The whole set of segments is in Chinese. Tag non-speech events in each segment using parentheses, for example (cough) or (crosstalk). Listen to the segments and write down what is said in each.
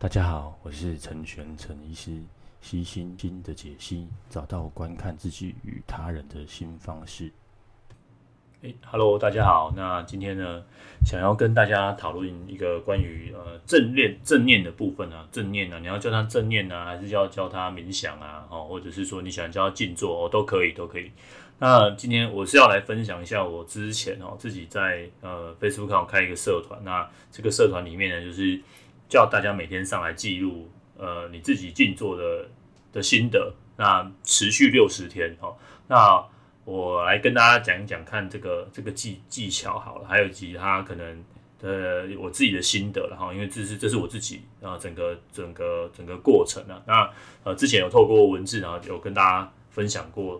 大家好，我是陈玄陈医师，悉心经的解析，找到观看自己与他人的新方式。哎哈喽，大家好。那今天呢，想要跟大家讨论一个关于呃正念正念的部分啊，正念啊，你要叫它正念啊，还是要叫它冥想啊？哦，或者是说你想叫它静坐哦，都可以，都可以。那今天我是要来分享一下我之前哦自己在呃 Facebook 上开一个社团，那这个社团里面呢，就是叫大家每天上来记录呃你自己静坐的的心得，那持续六十天哦，那。我来跟大家讲一讲，看这个这个技技巧好了，还有其他可能呃我自己的心得了哈，因为这是这是我自己啊整个整个整个过程啊，那呃之前有透过文字啊有跟大家分享过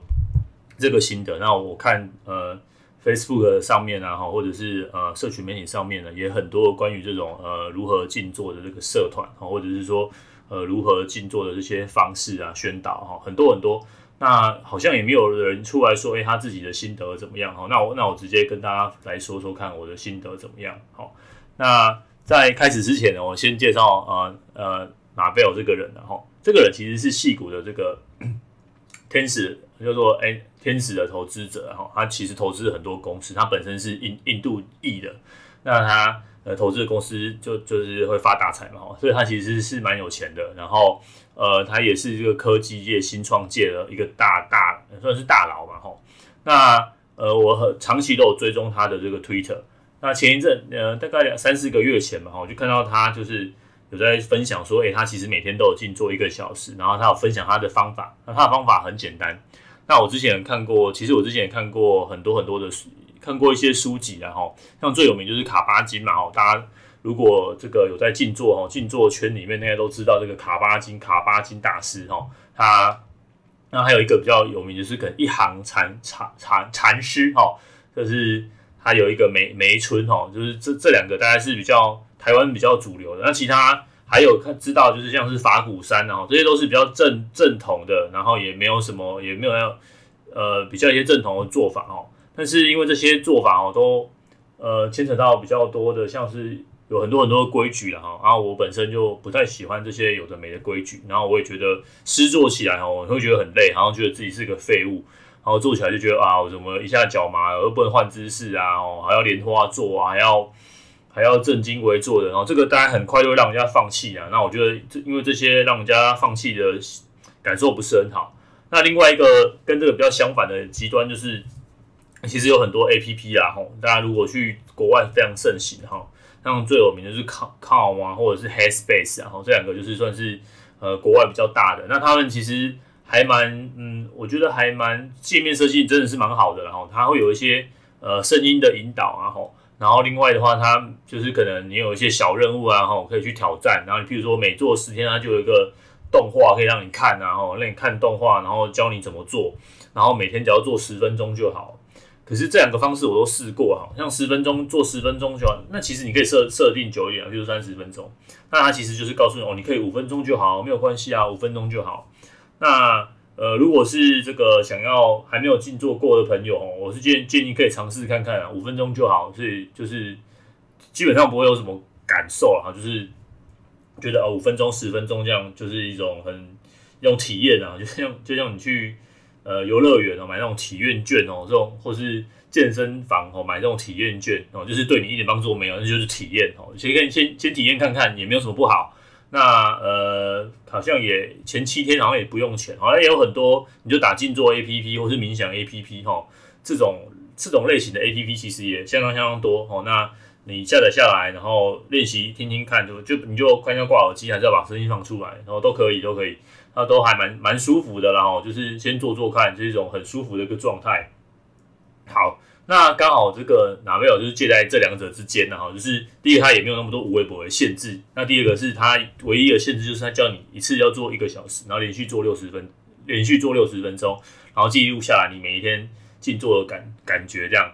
这个心得，那我看呃 Facebook 上面啊，或者是呃社群媒体上面呢，也很多关于这种呃如何静坐的这个社团哈，或者是说呃如何静坐的这些方式啊宣导哈，很多很多。那好像也没有人出来说，诶、他自己的心得怎么样？哈，那我那我直接跟大家来说说看我的心得怎么样？好，那在开始之前呢，我先介绍呃呃马贝尔这个人，然后这个人其实是戏骨的这个天使，叫做诶、欸、天使的投资者，然后他其实投资很多公司，他本身是印印度裔的，那他。呃，投资的公司就就是会发大财嘛，所以他其实是蛮有钱的。然后，呃，他也是这个科技界、新创界的一个大大算是大佬嘛，哈。那呃，我很长期都有追踪他的这个 Twitter。那前一阵，呃，大概两三四个月前嘛，我就看到他就是有在分享说，诶、他其实每天都有静坐一个小时，然后他有分享他的方法。那他的方法很简单。那我之前看过，其实我之前也看过很多很多的书。看过一些书籍，然后像最有名就是卡巴金嘛，哦，大家如果这个有在静坐哦，静坐圈里面，大家都知道这个卡巴金，卡巴金大师哦，他那还有一个比较有名就是可能一行禅禅禅禅师哦，就是他有一个梅梅村哦，就是这这两个大概是比较台湾比较主流的，那其他还有看知道就是像是法鼓山哦，这些都是比较正正统的，然后也没有什么也没有要呃比较一些正统的做法哦。但是因为这些做法哦，都呃牵扯到比较多的，像是有很多很多的规矩了哈。然后我本身就不太喜欢这些有的没的规矩，然后我也觉得施作起来哈，我会觉得很累，好像觉得自己是个废物。然后做起来就觉得啊，我怎么一下脚麻了，又不能换姿势啊，哦，还要莲花坐啊，还要还要正襟危坐的，然后这个大家很快就会让人家放弃啊。那我觉得这因为这些让人家放弃的感受不是很好。那另外一个跟这个比较相反的极端就是。其实有很多 A P P 啊，吼，大家如果去国外非常盛行哈，像最有名的就是 Calm 啊，或者是 Headspace 啊，吼，这两个就是算是呃国外比较大的。那他们其实还蛮，嗯，我觉得还蛮界面设计真的是蛮好的，然后它会有一些呃声音的引导啊，吼，然后另外的话，它就是可能你有一些小任务啊，吼，可以去挑战。然后你譬如说每做十天，它就有一个动画可以让你看啊，吼，让你看动画，然后教你怎么做，然后每天只要做十分钟就好。可是这两个方式我都试过，好像十分钟做十分钟就好。那其实你可以设设定久一点，比如三十分钟。那它其实就是告诉你哦，你可以五分钟就好，没有关系啊，五分钟就好。那呃，如果是这个想要还没有静坐过的朋友哦，我是建建议可以尝试看看啊，五分钟就好。所以就是基本上不会有什么感受啊，就是觉得哦，五分钟、十分钟这样就是一种很一种体验啊，就像就像你去。呃，游乐园哦，买那种体验券哦，这种或是健身房哦，买这种体验券哦，就是对你一点帮助都没有，那就是体验哦。先可以先先体验看看，也没有什么不好。那呃，好像也前七天好像也不用钱，好像也有很多，你就打静坐 APP 或是冥想 APP 哈，这种这种类型的 APP 其实也相当相当多哦。那你下载下来，然后练习听听看，就就你就快要挂耳机，还是要把声音放出来，然后都可以，都可以。那都还蛮蛮舒服的，然后就是先做做看，就是一种很舒服的一个状态。好，那刚好这个哪位有就是介在这两者之间呢？哈，就是第一它也没有那么多无微博的限制，那第二个是它唯一的限制就是它叫你一次要做一个小时，然后连续做六十分，连续做六十分钟，然后记录下来你每一天静坐的感感觉这样。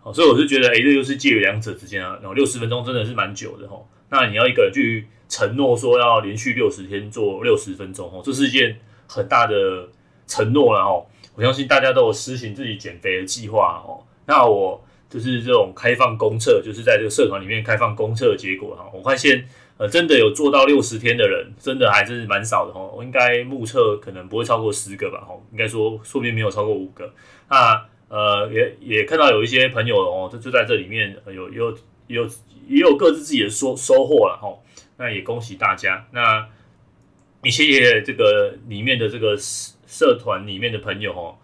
好，所以我是觉得，诶、欸，这就是介于两者之间啊。然后六十分钟真的是蛮久的哈。那你要一个人去。承诺说要连续六十天做六十分钟哦，这是一件很大的承诺了哦。我相信大家都有实行自己减肥的计划哦。那我就是这种开放公测，就是在这个社团里面开放公测的结果哈。我发现呃，真的有做到六十天的人，真的还是蛮少的哦。我应该目测可能不会超过十个吧，哈，应该说说不定没有超过五个。那呃，也也看到有一些朋友哦，就就在这里面有有有也有各自自己的收收获了哈。那也恭喜大家。那也谢谢这个里面的这个社团里面的朋友哦，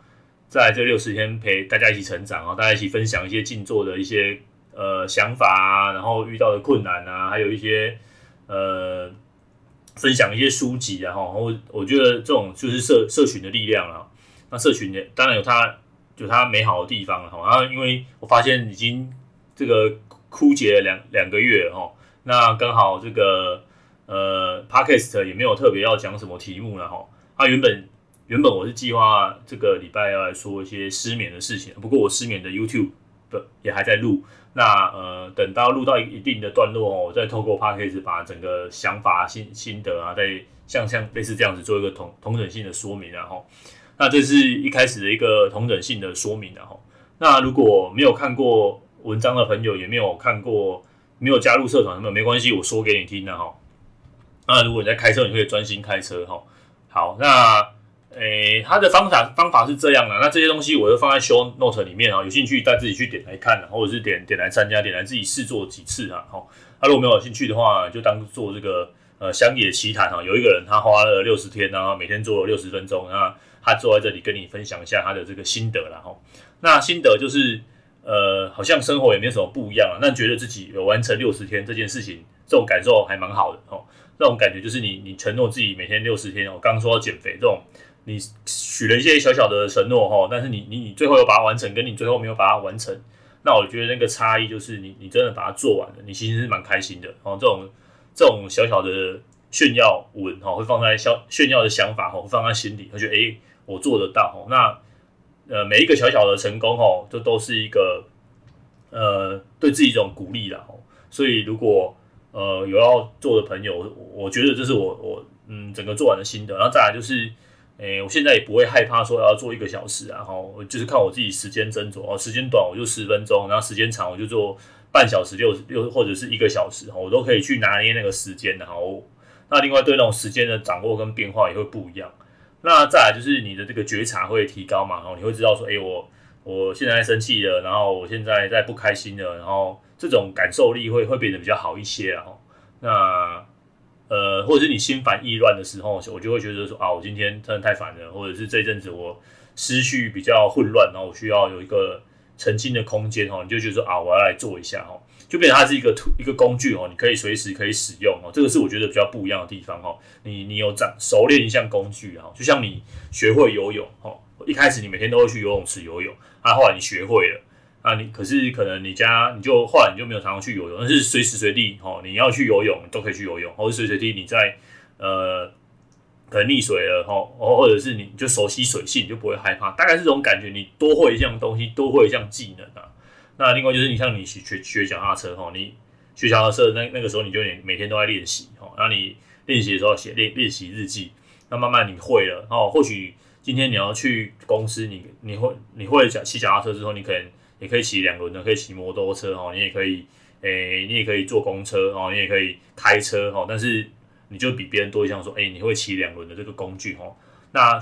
在这六十天陪大家一起成长啊，大家一起分享一些静坐的一些呃想法啊，然后遇到的困难啊，还有一些。呃，分享一些书籍啊，然后我我觉得这种就是社社群的力量啊。那社群也当然有它有它美好的地方了哈。然后因为我发现已经这个枯竭了两两个月哈，那刚好这个呃，Podcast 也没有特别要讲什么题目了哈。它原本原本我是计划这个礼拜要来说一些失眠的事情，不过我失眠的 YouTube 的也还在录。那呃，等到录到一定的段落哦，我再透过 Podcast 把整个想法、心心得啊，再像像类似这样子做一个同同等性的说明，然后，那这是一开始的一个同等性的说明，然后，那如果没有看过文章的朋友，也没有看过，没有加入社团的朋友，没关系，我说给你听的哈。那如果你在开车，你可以专心开车哈。好，那。诶、他的方法方法是这样的，那这些东西我就放在 show note 里面啊，有兴趣大家自己去点来看，或者是点点来参加，点来自己试做几次啊。好，他如果没有兴趣的话，就当做这个呃乡野奇谈啊。有一个人他花了六十天，然后每天做了六十分钟，那他坐在这里跟你分享一下他的这个心得了哈。那心得就是呃，好像生活也没什么不一样啊，那觉得自己有完成六十天这件事情，这种感受还蛮好的哦。那种感觉就是你你承诺自己每天六十天，我刚说要减肥这种。你许了一些小小的承诺哈，但是你你你最后有把它完成，跟你最后没有把它完成，那我觉得那个差异就是你你真的把它做完了，你其实是蛮开心的哦。这种这种小小的炫耀文哈，会放在小炫耀的想法哈，会放在心里，他觉得诶，我做得到哈。那呃，每一个小小的成功哈，这都是一个呃对自己一种鼓励啦。所以如果呃有要做的朋友，我觉得这是我我嗯整个做完的心得，然后再来就是。诶、我现在也不会害怕说要做一个小时啊，哈，我就是看我自己时间斟酌哦，时间短我就十分钟，然后时间长我就做半小时、六六或者是一个小时，我都可以去拿捏那个时间的，哈。那另外对那种时间的掌握跟变化也会不一样。那再来就是你的这个觉察会提高嘛，然后你会知道说，诶、我我现在生气了，然后我现在在不开心了，然后这种感受力会会变得比较好一些啊，哈。那。呃，或者是你心烦意乱的时候，我就会觉得说啊，我今天真的太烦了，或者是这一阵子我思绪比较混乱，然后我需要有一个沉浸的空间哦，你就觉得说啊，我要来做一下哦，就变成它是一个图一个工具哦，你可以随时可以使用哦，这个是我觉得比较不一样的地方哦。你你有掌熟练一项工具啊，就像你学会游泳哦，一开始你每天都会去游泳池游泳，啊，后来你学会了。啊，你可是可能你家你就后来你就没有常常去游泳，但是随时随地哦，你要去游泳都可以去游泳，或者随时随地你在呃可能溺水了哈，或者是你就熟悉水性，你就不会害怕，大概是这种感觉。你多会一项东西，多会一项技能啊。那另外就是你像你学学脚踏车哈，你学脚踏车那那个时候你就每天都在练习哈，然后你练习的时候写练练习日记，那慢慢你会了哦。或许今天你要去公司，你你会你会骑脚踏车之后，你可能。也可以骑两轮的，可以骑摩托车哦，你也可以，诶、你也可以坐公车哦，你也可以开车哦，但是你就比别人多一项，说，诶、你会骑两轮的这个工具哦，那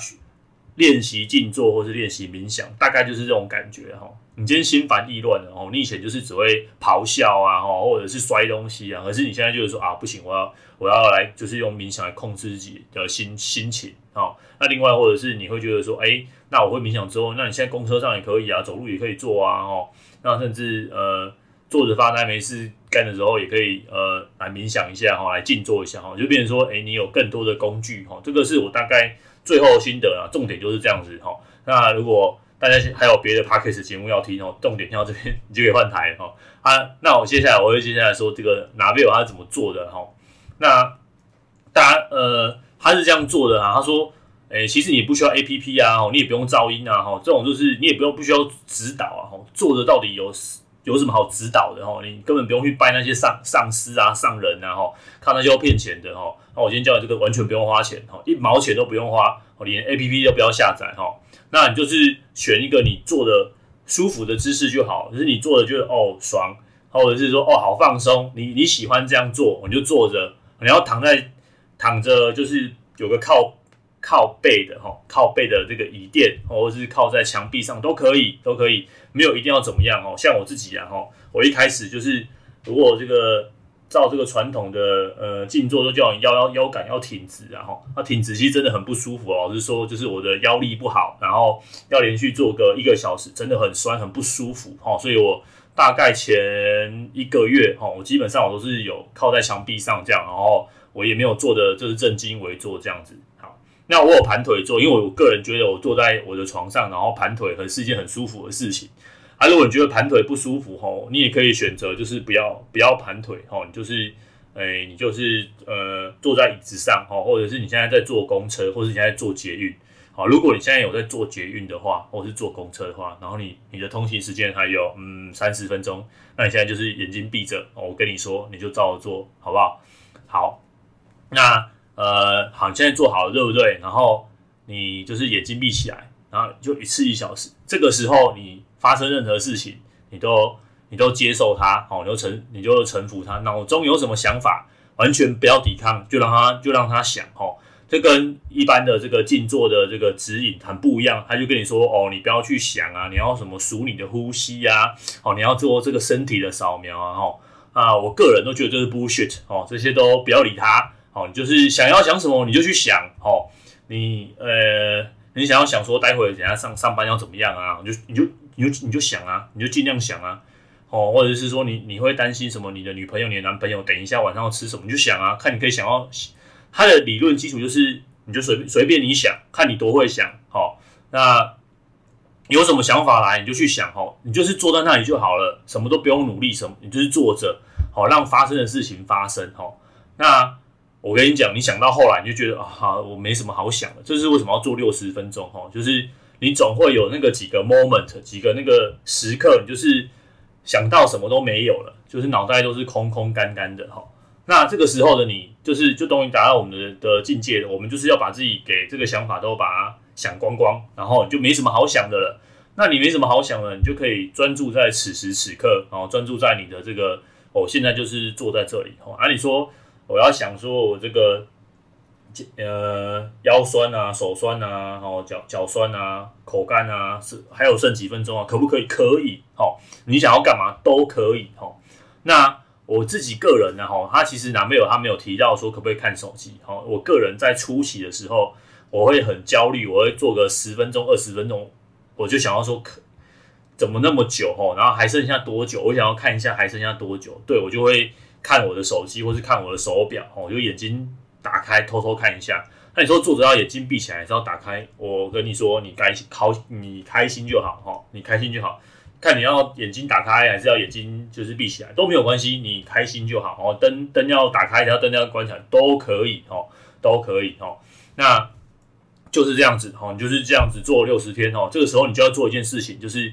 练习静坐或是练习冥想，大概就是这种感觉哈。你今天心烦意乱的哦，你以前就是只会咆哮啊，或者是摔东西啊，可是你现在就是说啊，不行，我要我要来，就是用冥想来控制自己的心心情哦。那另外或者是你会觉得说，诶、欸。那我会冥想之后，那你现在公车上也可以啊，走路也可以做啊，哦，那甚至呃坐着发呆没事干的时候，也可以呃来冥想一下哈，来静坐一下哈，就变成说，哎，你有更多的工具哈，这个是我大概最后心得啊，重点就是这样子哈。那如果大家还有别的 Podcast 节目要听哦，重点听到这边 (laughs) 你就可以换台哦。啊，那我接下来我会接下来说这个 Navel 他怎么做的哈。那大家呃他是这样做的啊，他说。诶、其实你不需要 A P P 啊，你也不用噪音啊，哈，这种就是你也不用不需要指导啊，哈，做的到底有有什么好指导的哈？你根本不用去拜那些上上司啊、上人啊，哈，看那些要骗钱的哈。那我今天教你这个完全不用花钱，哈，一毛钱都不用花，连 A P P 都不要下载，哈。那你就是选一个你做的舒服的姿势就好，就是你做的就是哦爽，或者是说哦好放松，你你喜欢这样做，你就坐着。你要躺在躺着，就是有个靠靠背的哈，靠背的这个椅垫，或者是靠在墙壁上都可以，都可以，没有一定要怎么样哦。像我自己啊哈，我一开始就是如果这个。照这个传统的呃静坐都叫你腰腰腰杆要挺直，然后那挺直其实真的很不舒服哦。就是说，就是我的腰力不好，然后要连续做个一个小时，真的很酸很不舒服哈。所以我大概前一个月哈，我基本上我都是有靠在墙壁上这样，然后我也没有做的就是正襟危坐这样子。那我有盘腿坐，因为我个人觉得我坐在我的床上，然后盘腿很是一件很舒服的事情。啊，如果你觉得盘腿不舒服吼，你也可以选择就是不要不要盘腿吼，你就是，诶、你就是呃坐在椅子上吼，或者是你现在在坐公车，或者是你现在在坐捷运，好，如果你现在有在坐捷运的话，或是坐公车的话，然后你你的通行时间还有嗯三十分钟，那你现在就是眼睛闭着，我跟你说，你就照着做好不好？好，那呃好，你现在做好了对不对？然后你就是眼睛闭起来，然后就一次一小时，这个时候你。发生任何事情，你都你都接受它，好，你就臣你就臣服它。脑中有什么想法，完全不要抵抗，就让它 (laughs) 就让它想，哦，这跟一般的这个静坐的这个指引很不一样。他就跟你说，哦，你不要去想啊，你要什么数你的呼吸呀，哦，你要做这个身体的扫描啊，哦，啊，我个人都觉得这是 bullshit，哦，这些都不要理他，哦，你就是想要想什么你就去想，哦，你呃，你想要想说待会等下上上班要怎么样啊，你就你就。你就你就想啊，你就尽量想啊，哦，或者是说你你会担心什么？你的女朋友、你的男朋友等一下晚上要吃什么？你就想啊，看你可以想要。他的理论基础就是，你就随随便你想，看你多会想。好，那有什么想法来，你就去想。好，你就是坐在那里就好了，什么都不用努力，什么你就是坐着，好，让发生的事情发生。好，那我跟你讲，你想到后来你就觉得啊，我没什么好想的。这是为什么要做六十分钟？哈，就是。你总会有那个几个 moment，几个那个时刻，你就是想到什么都没有了，就是脑袋都是空空干干的哈。那这个时候的你，就是就终于达到我们的的境界了。我们就是要把自己给这个想法都把它想光光，然后你就没什么好想的了。那你没什么好想的，你就可以专注在此时此刻，然后专注在你的这个，我现在就是坐在这里。哦，啊，理说我要想说我这个。呃，腰酸啊，手酸啊，哦，脚脚酸啊，口干啊，是还有剩几分钟啊？可不可以？可以，好，你想要干嘛都可以，哈。那我自己个人呢，哈，他其实男朋友他没有提到说可不可以看手机，哈。我个人在初期的时候，我会很焦虑，我会做个十分钟、二十分钟，我就想要说可怎么那么久，哈，然后还剩下多久？我想要看一下还剩下多久，对，我就会看我的手机或是看我的手表，哦，就眼睛。打开偷偷看一下，那你说坐着要眼睛闭起来，还是要打开？我跟你说，你该开你开心就好哈，你开心就好。看你要眼睛打开，还是要眼睛就是闭起来都没有关系，你开心就好哦。灯灯要打开，然后灯要关起来都可以哦，都可以哦。那就是这样子哦，你就是这样子做六十天哦。这个时候你就要做一件事情，就是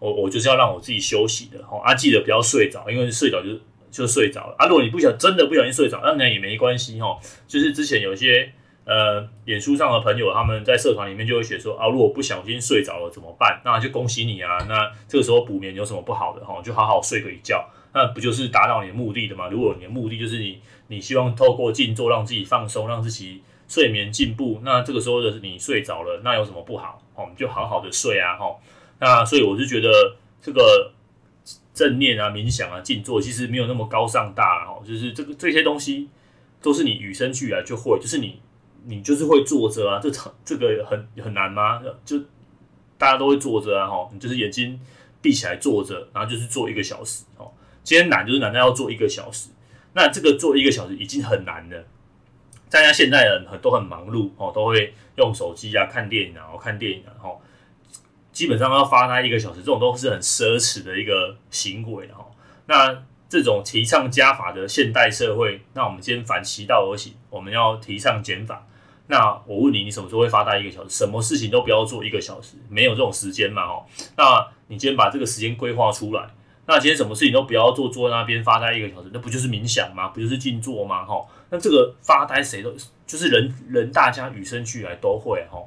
我我就是要让我自己休息的哦。啊，记得不要睡着，因为睡着就是。就睡着了啊！如果你不想真的不小心睡着，那那也没关系哈。就是之前有些呃，脸书上的朋友他们在社团里面就会写说啊，如果不小心睡着了怎么办？那就恭喜你啊！那这个时候补眠有什么不好的哈？就好好睡个一觉，那不就是达到你的目的的吗？如果你的目的就是你你希望透过静坐让自己放松，让自己睡眠进步，那这个时候的你睡着了，那有什么不好？哦，就好好的睡啊！哈，那所以我是觉得这个。正念啊，冥想啊，静坐其实没有那么高尚大哦，就是这个这些东西都是你与生俱来就会，就是你你就是会坐着啊，这这个很很难吗？就大家都会坐着啊，哈，你就是眼睛闭起来坐着，然后就是坐一个小时哦。今天难就是难在要坐一个小时，那这个坐一个小时已经很难了。大家现在人很都很忙碌哦，都会用手机啊看电影啊，看电影啊，哈。基本上要发呆一个小时，这种都是很奢侈的一个行为哈。那这种提倡加法的现代社会，那我们今天反其道而行，我们要提倡减法。那我问你，你什么时候会发呆一个小时？什么事情都不要做一个小时，没有这种时间嘛？哦，那你今天把这个时间规划出来，那今天什么事情都不要做，坐在那边发呆一个小时，那不就是冥想吗？不就是静坐吗？哈，那这个发呆谁都就是人人大家与生俱来都会哈。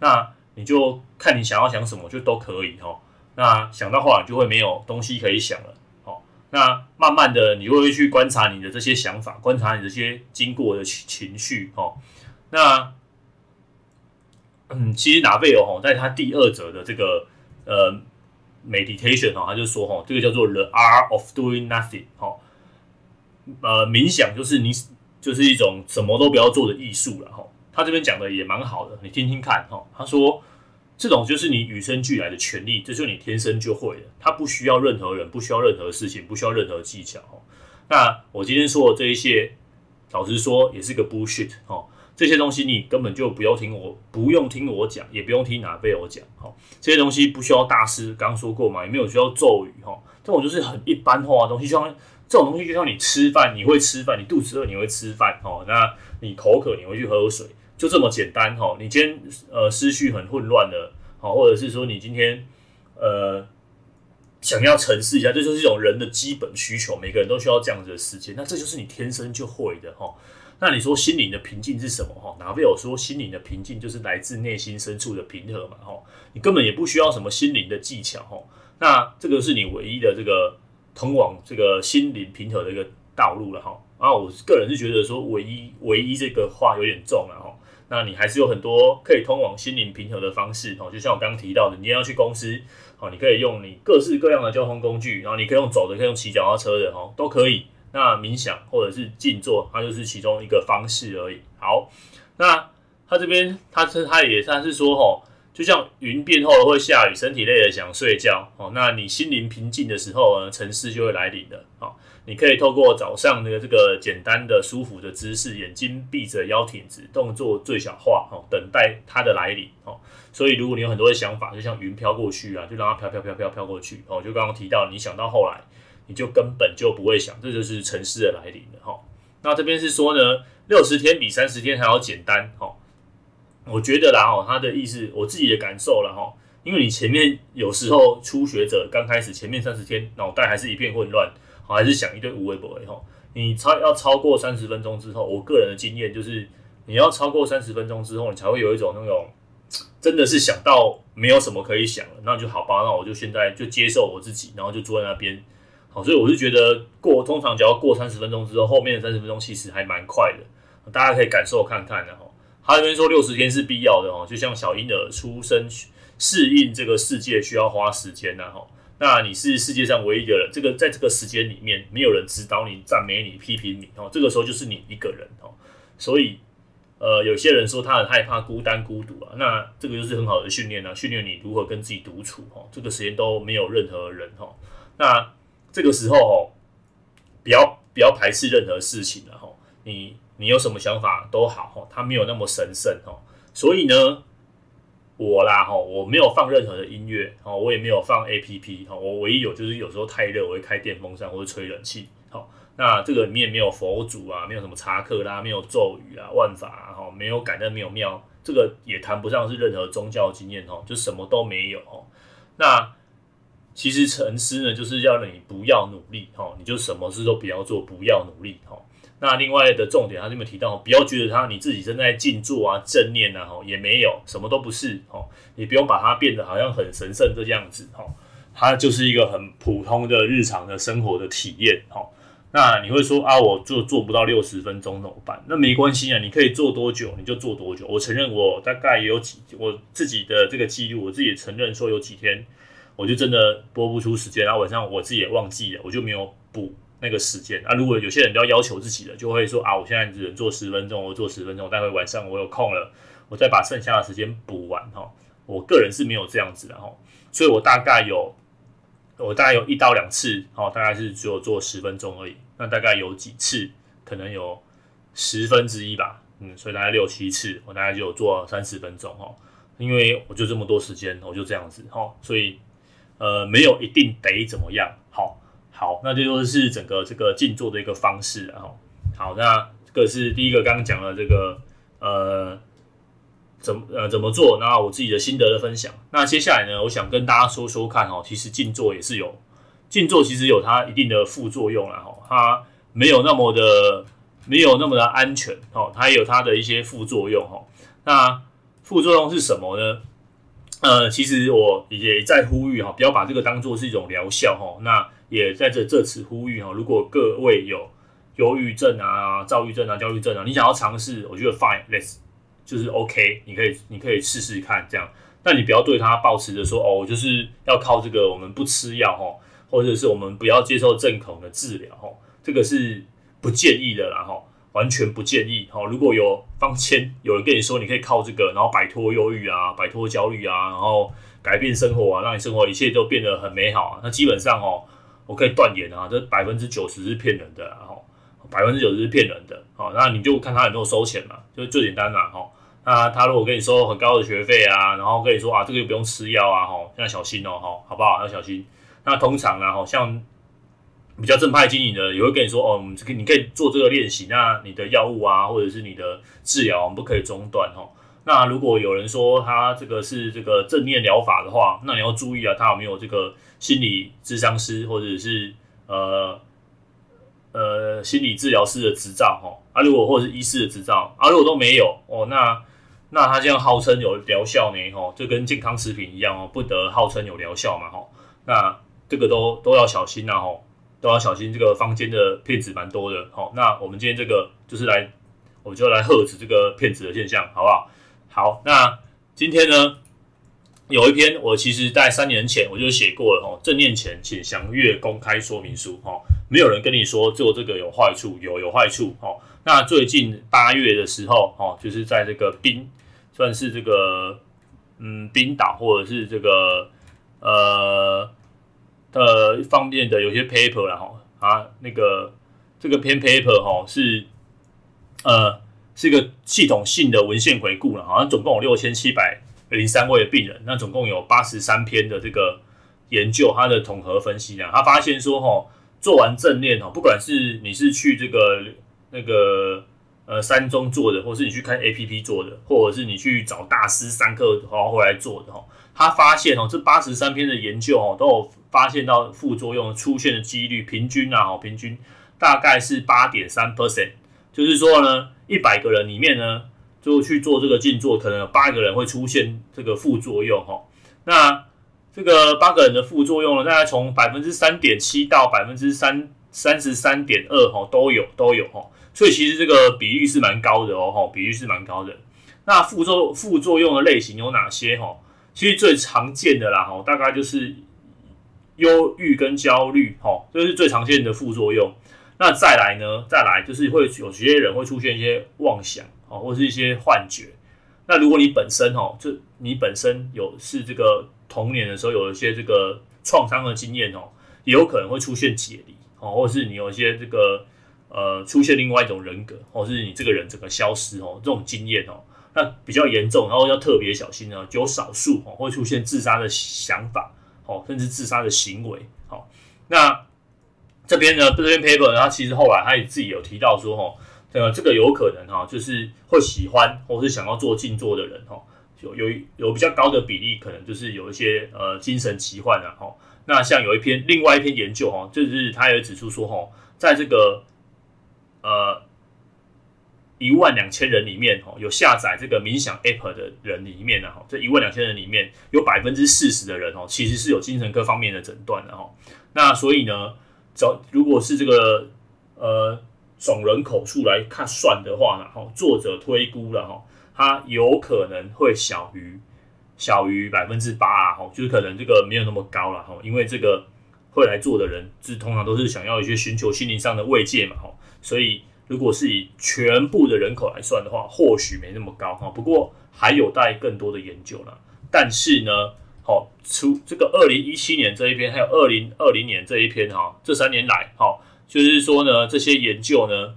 那你就看你想要想什么就都可以哈，那想到后来就会没有东西可以想了哦，那慢慢的，你会去观察你的这些想法，观察你这些经过的情绪哦。那嗯，其实拿贝尔哈，在他第二则的这个呃 meditation 哈，他就说哈，这个叫做 the art of doing nothing 哈，呃，冥想就是你就是一种什么都不要做的艺术了哈。他这边讲的也蛮好的，你听听看哈。他说。这种就是你与生俱来的权利，这就是你天生就会的，他不需要任何人，不需要任何事情，不需要任何技巧。那我今天说的这一些，老实说也是个 bullshit 哦。这些东西你根本就不用听我，不用听我讲，也不用听哪位我讲。哈，这些东西不需要大师，刚刚说过嘛，也没有需要咒语。哈，这种就是很一般化的东西，就像这种东西，就像你吃饭，你会吃饭，你肚子饿你会吃饭。哦，那你口渴你会去喝水。就这么简单哈，你今天呃思绪很混乱的，好，或者是说你今天呃想要沉思一下，这就是一种人的基本需求，每个人都需要这样子的时间，那这就是你天生就会的哈。那你说心灵的平静是什么哈？纳贝尔说心灵的平静就是来自内心深处的平和嘛哈，你根本也不需要什么心灵的技巧哈。那这个是你唯一的这个通往这个心灵平和的一个道路了哈。啊，我个人是觉得说唯一唯一这个话有点重了哈。那你还是有很多可以通往心灵平和的方式哦，就像我刚提到的，你也要去公司哦，你可以用你各式各样的交通工具，然后你可以用走的，可以用骑脚踏车的哦，都可以。那冥想或者是静坐，它就是其中一个方式而已。好，那他这边他是他也算是说哦，就像云变厚了会下雨，身体累了想睡觉哦，那你心灵平静的时候呢，沉思就会来临的哦。你可以透过早上的这个简单的舒服的姿势，眼睛闭着，腰挺直，动作最小化，哦，等待它的来临，哦。所以如果你有很多的想法，就像云飘过去啊，就让它飘飘飘飘飘过去，哦。就刚刚提到，你想到后来，你就根本就不会想，这就是城市的来临了，哈。那这边是说呢，六十天比三十天还要简单，哈。我觉得啦，哈，他的意思，我自己的感受了，哈。因为你前面有时候初学者刚开始前面三十天，脑袋还是一片混乱。好，还是想一堆无为不为哈。你超要超过三十分钟之后，我个人的经验就是，你要超过三十分钟之后，你才会有一种那种真的是想到没有什么可以想了，那就好吧，那我就现在就接受我自己，然后就坐在那边。好，所以我是觉得过通常只要过三十分钟之后，后面的三十分钟其实还蛮快的，大家可以感受看看的哈。他这边说六十天是必要的哈，就像小婴儿出生适应这个世界需要花时间呐哈。那你是世界上唯一的人，这个在这个时间里面，没有人指导你、赞美你、批评你哦。这个时候就是你一个人哦。所以，呃，有些人说他很害怕孤单孤独啊，那这个就是很好的训练啊，训练你如何跟自己独处哦。这个时间都没有任何人哦。那这个时候哦，不要不要排斥任何事情了哈。你你有什么想法都好哈，它没有那么神圣哦。所以呢。我啦哈，我没有放任何的音乐哦，我也没有放 APP 哈，我唯一有就是有时候太热，我会开电风扇或者吹冷气。好，那这个里面没有佛祖啊，没有什么查克拉，没有咒语啊，万法啊，哈，没有感恩，没有庙，这个也谈不上是任何宗教经验哦，就什么都没有。那其实沉思呢，就是要你不要努力哈，你就什么事都不要做，不要努力哈。那另外的重点，他这边提到，不要觉得他你自己正在静坐啊、正念啊，也没有，什么都不是哦，你不用把它变得好像很神圣这样子哦，它就是一个很普通的日常的生活的体验哦，那你会说啊，我做做不到六十分钟怎么办？那没关系啊，你可以做多久你就做多久。我承认我大概也有几我自己的这个记录，我自己也承认说有几天我就真的播不出时间，然后晚上我自己也忘记了，我就没有补。那个时间啊，如果有些人比较要求自己的，就会说啊，我现在只能做十分钟，我做十分钟，待会晚上我有空了，我再把剩下的时间补完哈。我个人是没有这样子的哈，所以我大概有，我大概有一到两次，哦，大概是只有做十分钟而已。那大概有几次，可能有十分之一吧，嗯，所以大概六七次，我大概就有做三十分钟哈，因为我就这么多时间，我就这样子哈，所以呃，没有一定得怎么样，好。好，那这就是整个这个静坐的一个方式，然后好，那这个是第一个刚刚讲的这个呃怎么呃怎么做，然后我自己的心得的分享。那接下来呢，我想跟大家说说看哦，其实静坐也是有静坐，其实有它一定的副作用，然后它没有那么的没有那么的安全哦，它也有它的一些副作用哈。那副作用是什么呢？呃，其实我也在呼吁哈，不要把这个当做是一种疗效哈。那也在这这次呼吁哈，如果各位有忧郁症啊、躁郁症啊、焦虑症啊，你想要尝试，我觉得 fine，let's 就是 OK，你可以你可以试试看这样。但你不要对他抱持着说哦，就是要靠这个，我们不吃药哈，或者是我们不要接受正统的治疗哈，这个是不建议的啦哈，完全不建议哈。如果有坊间有人跟你说你可以靠这个，然后摆脱忧郁啊，摆脱焦虑啊，然后改变生活啊，让你生活一切都变得很美好啊，那基本上哦，我可以断言啊，这百分之九十是骗人的哈，百分之九十是骗人的。好，那你就看他有没有收钱嘛，就是最简单啦哈。那他如果跟你收很高的学费啊，然后跟你说啊，这个又不用吃药啊，吼，要小心哦，吼，好不好？要小心。那通常呢，吼，像比较正派经营的，也会跟你说，哦，我们这个你可以做这个练习，那你的药物啊，或者是你的治疗，我们不可以中断，吼。那如果有人说他这个是这个正念疗法的话，那你要注意啊，他有没有这个心理咨商师或者是呃呃心理治疗师的执照，吼。啊，如果或者是医师的执照，啊，如果都没有，哦，那。那他这样号称有疗效呢，吼，就跟健康食品一样哦，不得号称有疗效嘛，吼。那这个都都要小心呐，吼，都要小心。这个坊间的骗子蛮多的，吼。那我们今天这个就是来，我们就来遏止这个骗子的现象，好不好？好，那今天呢，有一篇我其实在三年前我就写过了，吼，正念前请详阅公开说明书，吼，没有人跟你说做这个有坏处，有有坏处，吼。那最近八月的时候，吼，就是在这个冰。算是这个，嗯，冰岛或者是这个，呃，呃方面的有些 paper 然后啊，那个这个篇 paper 哈是，呃，是一个系统性的文献回顾了，好像总共有六千七百零三位的病人，那总共有八十三篇的这个研究，它的统合分析呢，他发现说哈，做完正念哦，不管是你是去这个那个。呃，山中做的，或是你去看 APP 做的，或者是你去找大师上课然后回来做的哈，他发现哦，这八十三篇的研究哦，都有发现到副作用出现的几率平均啊，哦，平均大概是八点三 percent，就是说呢，一百个人里面呢，就去做这个静坐，可能有八个人会出现这个副作用哈。那这个八个人的副作用呢，大概从百分之三点七到百分之三三十三点二哈，都有都有哈。所以其实这个比率是蛮高的哦，吼，比率是蛮高的。那副作副作用的类型有哪些？哈，其实最常见的啦，哈，大概就是忧郁跟焦虑，哈，这是最常见的副作用。那再来呢？再来就是会有些人会出现一些妄想，哦，或是一些幻觉。那如果你本身，哦，就你本身有是这个童年的时候有一些这个创伤的经验，哦，也有可能会出现解离，哦，或是你有一些这个。呃，出现另外一种人格，或是你这个人整个消失哦，这种经验哦，那比较严重，然后要特别小心呢。有少数哦会出现自杀的想法，哦，甚至自杀的行为。好，那这边呢，这篇 paper 它其实后来他也自己有提到说，哦，呃，这个有可能哈，就是会喜欢或是想要做静坐的人，哈，有有有比较高的比例，可能就是有一些呃精神疾患啊，哈。那像有一篇另外一篇研究哈，就是他也指出说，哈，在这个呃，一万两千人里面，哈，有下载这个冥想 App 的人里面呢，哈，这一万两千人里面有百分之四十的人，哦，其实是有精神科方面的诊断的，哈。那所以呢，找如果是这个呃总人口数来看算的话呢，哈，作者推估了，哈，它有可能会小于小于百分之八啊，哈，就是可能这个没有那么高了，哈，因为这个会来做的人，是通常都是想要一些寻求心灵上的慰藉嘛，哈。所以，如果是以全部的人口来算的话，或许没那么高哈。不过还有待更多的研究了。但是呢，好，出这个二零一七年这一篇，还有二零二零年这一篇哈，这三年来，哈，就是说呢，这些研究呢，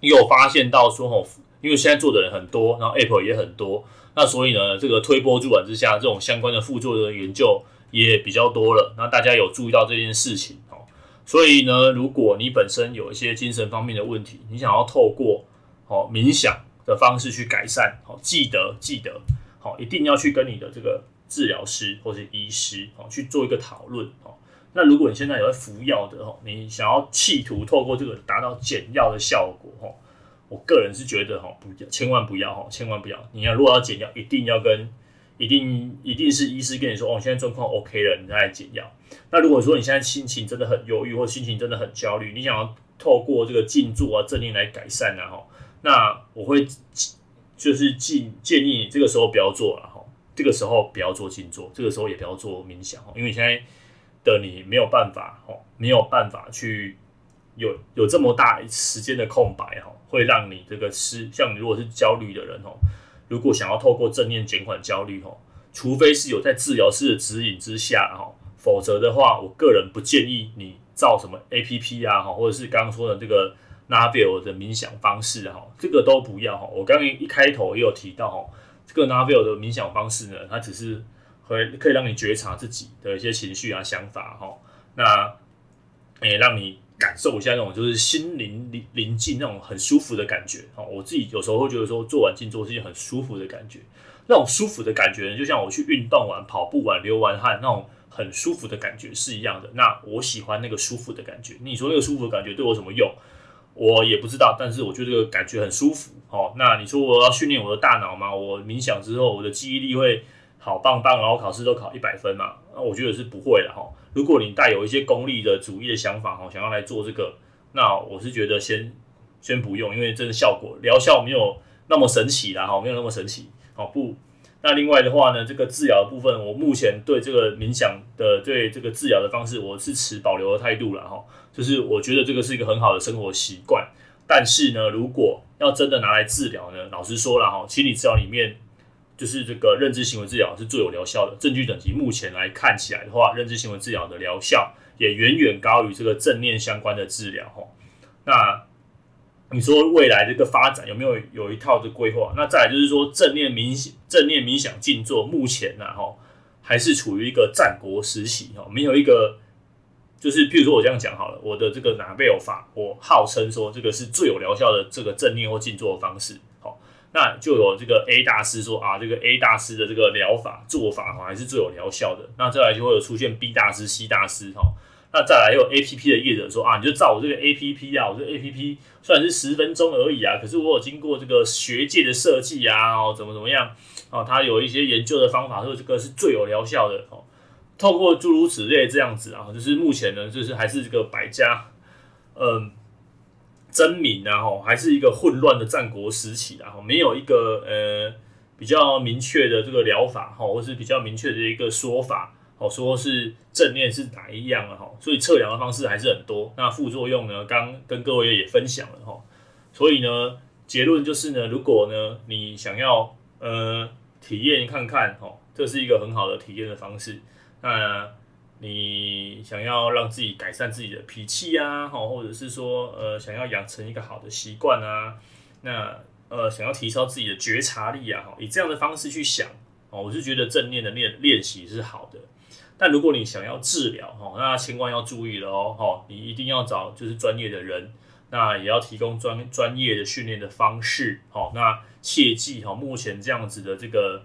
又发现到说，哈，因为现在做的人很多，然后 Apple 也很多，那所以呢，这个推波助澜之下，这种相关的副作用的研究也比较多了。那大家有注意到这件事情哦。所以呢，如果你本身有一些精神方面的问题，你想要透过哦冥想的方式去改善，好，记得记得，好，一定要去跟你的这个治疗师或是医师，哦，去做一个讨论，哦。那如果你现在有在服药的，哈，你想要企图透过这个达到减药的效果，哈，我个人是觉得，哈，不要，千万不要，哈，千万不要。你要如果要减药，一定要跟一定一定是医师跟你说，哦，现在状况 OK 了，你再来减药。那如果说你现在心情真的很忧郁，或心情真的很焦虑，你想要透过这个静坐啊、正念来改善啊，哈，那我会就是建建议你这个时候不要做了，哈，这个时候不要做静坐，这个时候也不要做冥想，因为现在的你没有办法，哈，没有办法去有有这么大时间的空白，哈，会让你这个是像你如果是焦虑的人，哦，如果想要透过正念减缓焦虑，哦，除非是有在治疗师的指引之下，哈。否则的话，我个人不建议你照什么 APP 啊，哈，或者是刚刚说的这个 Navil 的冥想方式，哈，这个都不要哈。我刚刚一开头也有提到，哈，这个 Navil 的冥想方式呢，它只是会可以让你觉察自己的一些情绪啊、想法，哈，那诶，让你感受一下那种就是心灵宁宁静那种很舒服的感觉，哈。我自己有时候会觉得说，做完静坐是一件很舒服的感觉，那种舒服的感觉，就像我去运动完、跑步完、流完汗那种。很舒服的感觉是一样的，那我喜欢那个舒服的感觉。你说那个舒服的感觉对我什么用？我也不知道，但是我觉得这个感觉很舒服。哦，那你说我要训练我的大脑吗？我冥想之后，我的记忆力会好棒棒，然后考试都考一百分嘛？那我觉得是不会的哈。如果你带有一些功利的主义的想法哈，想要来做这个，那我是觉得先先不用，因为真的效果疗效没有那么神奇啦哈，没有那么神奇。好不？那另外的话呢，这个治疗的部分，我目前对这个冥想的对这个治疗的方式，我是持保留的态度了哈。就是我觉得这个是一个很好的生活习惯，但是呢，如果要真的拿来治疗呢，老实说了哈，心理治疗里面就是这个认知行为治疗是最有疗效的。证据等级目前来看起来的话，认知行为治疗的疗效也远远高于这个正念相关的治疗哈。那你说未来这个发展有没有有一套的规划？那再来就是说正念冥想、正念冥想静坐，目前呢哈还是处于一个战国时期哈，没有一个就是譬如说我这样讲好了，我的这个拿贝尔法，我号称说这个是最有疗效的这个正念或静坐的方式，那就有这个 A 大师说啊，这个 A 大师的这个疗法做法哈还是最有疗效的，那再来就会有出现 B 大师、C 大师哈。那再来又有 A P P 的业者说啊，你就照我这个 A P P 啊，我这 A P P 虽然是十分钟而已啊，可是我有经过这个学界的设计啊，哦，怎么怎么样哦，它有一些研究的方法，说这个是最有疗效的哦。透过诸如此类这样子啊，就是目前呢，就是还是这个百家嗯争鸣啊，吼，还是一个混乱的战国时期啊，没有一个呃比较明确的这个疗法哈，或是比较明确的一个说法。哦，说是正念是哪一样啊？哈，所以测量的方式还是很多。那副作用呢？刚跟各位也分享了哈。所以呢，结论就是呢，如果呢你想要呃体验看看哈，这是一个很好的体验的方式。那你想要让自己改善自己的脾气啊，哈，或者是说呃想要养成一个好的习惯啊，那呃想要提高自己的觉察力啊，哈，以这样的方式去想哦，我是觉得正念的练练习是好的。但如果你想要治疗哈，那千万要注意了哦，哈，你一定要找就是专业的人，那也要提供专专业的训练的方式，好，那切记哈，目前这样子的这个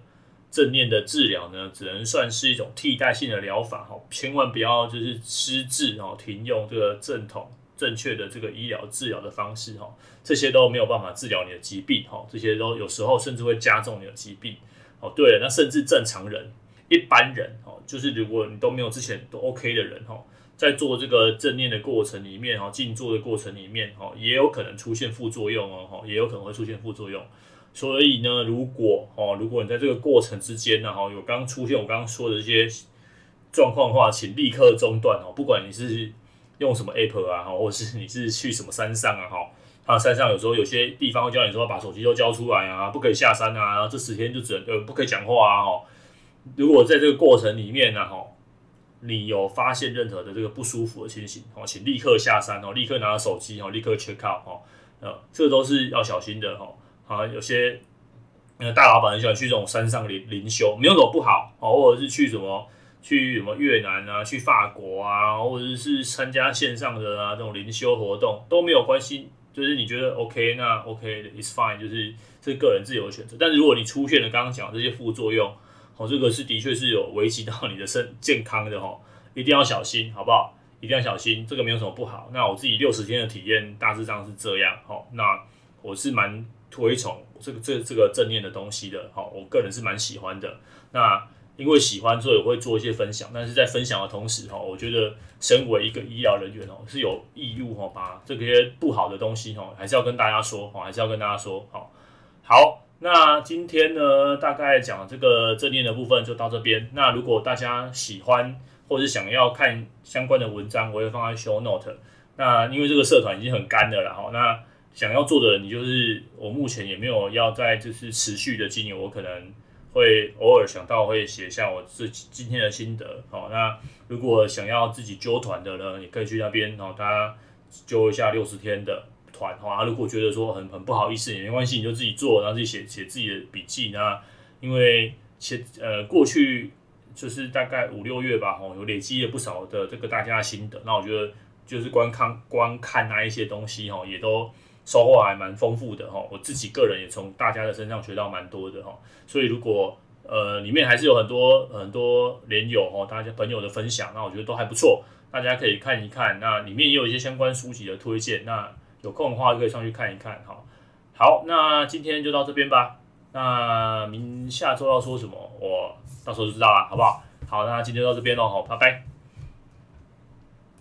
正念的治疗呢，只能算是一种替代性的疗法，哈，千万不要就是失智哦，停用这个正统正确的这个医疗治疗的方式，哈，这些都没有办法治疗你的疾病，哈，这些都有时候甚至会加重你的疾病，哦，对了，那甚至正常人。一般人哦，就是如果你都没有之前都 OK 的人哈，在做这个正念的过程里面哈，静坐的过程里面哈，也有可能出现副作用哦，也有可能会出现副作用。所以呢，如果哦，如果你在这个过程之间呢哈，有刚出现我刚刚说的这些状况的话，请立刻中断哦。不管你是用什么 App 啊，哈或者是你是去什么山上啊哈，啊山上有时候有些地方会叫你说把手机都交出来啊，不可以下山啊，这十天就只能呃不可以讲话啊哈。如果在这个过程里面呢，哈，你有发现任何的这个不舒服的情形，哦，请立刻下山哦，立刻拿手机哦，立刻 check out 哦，呃，这个都是要小心的哈。啊，有些呃大老板很喜欢去这种山上灵灵修，没有什么不好哦，或者是去什么去什么越南啊，去法国啊，或者是参加线上的啊这种灵修活动都没有关系，就是你觉得 OK，那 OK，it's fine，就是这是个人自由的选择。但是如果你出现了刚刚讲这些副作用，哦，这个是的确是有危及到你的身健康的哦，一定要小心，好不好？一定要小心，这个没有什么不好。那我自己六十天的体验大致上是这样，好，那我是蛮推崇这个这这个正念的东西的，好，我个人是蛮喜欢的。那因为喜欢，所以我会做一些分享。但是在分享的同时，哈，我觉得身为一个医疗人员哦，是有义务哈，把这些不好的东西哈，还是要跟大家说，哦，还是要跟大家说，好，好。那今天呢，大概讲这个正念的部分就到这边。那如果大家喜欢或者想要看相关的文章，我会放在 show note。那因为这个社团已经很干了，哈，那想要做的，你就是我目前也没有要在就是持续的经营，我可能会偶尔想到会写下我自己今天的心得。好，那如果想要自己揪团的呢，你可以去那边，然后大家揪一下六十天的。团哈，如果觉得说很很不好意思也没关系，你就自己做，然后自己写写自己的笔记。那因为前呃过去就是大概五六月吧，哈，有累积了不少的这个大家的心得。那我觉得就是观看观看那一些东西哈，也都收获还蛮丰富的哈。我自己个人也从大家的身上学到蛮多的哈。所以如果呃里面还是有很多很多连友哈，大家朋友的分享，那我觉得都还不错，大家可以看一看。那里面也有一些相关书籍的推荐。那有空的话就可以上去看一看，好，好，那今天就到这边吧。那明下周要说什么，我到时候就知道了，好不好？好，那今天到这边喽，好，拜拜。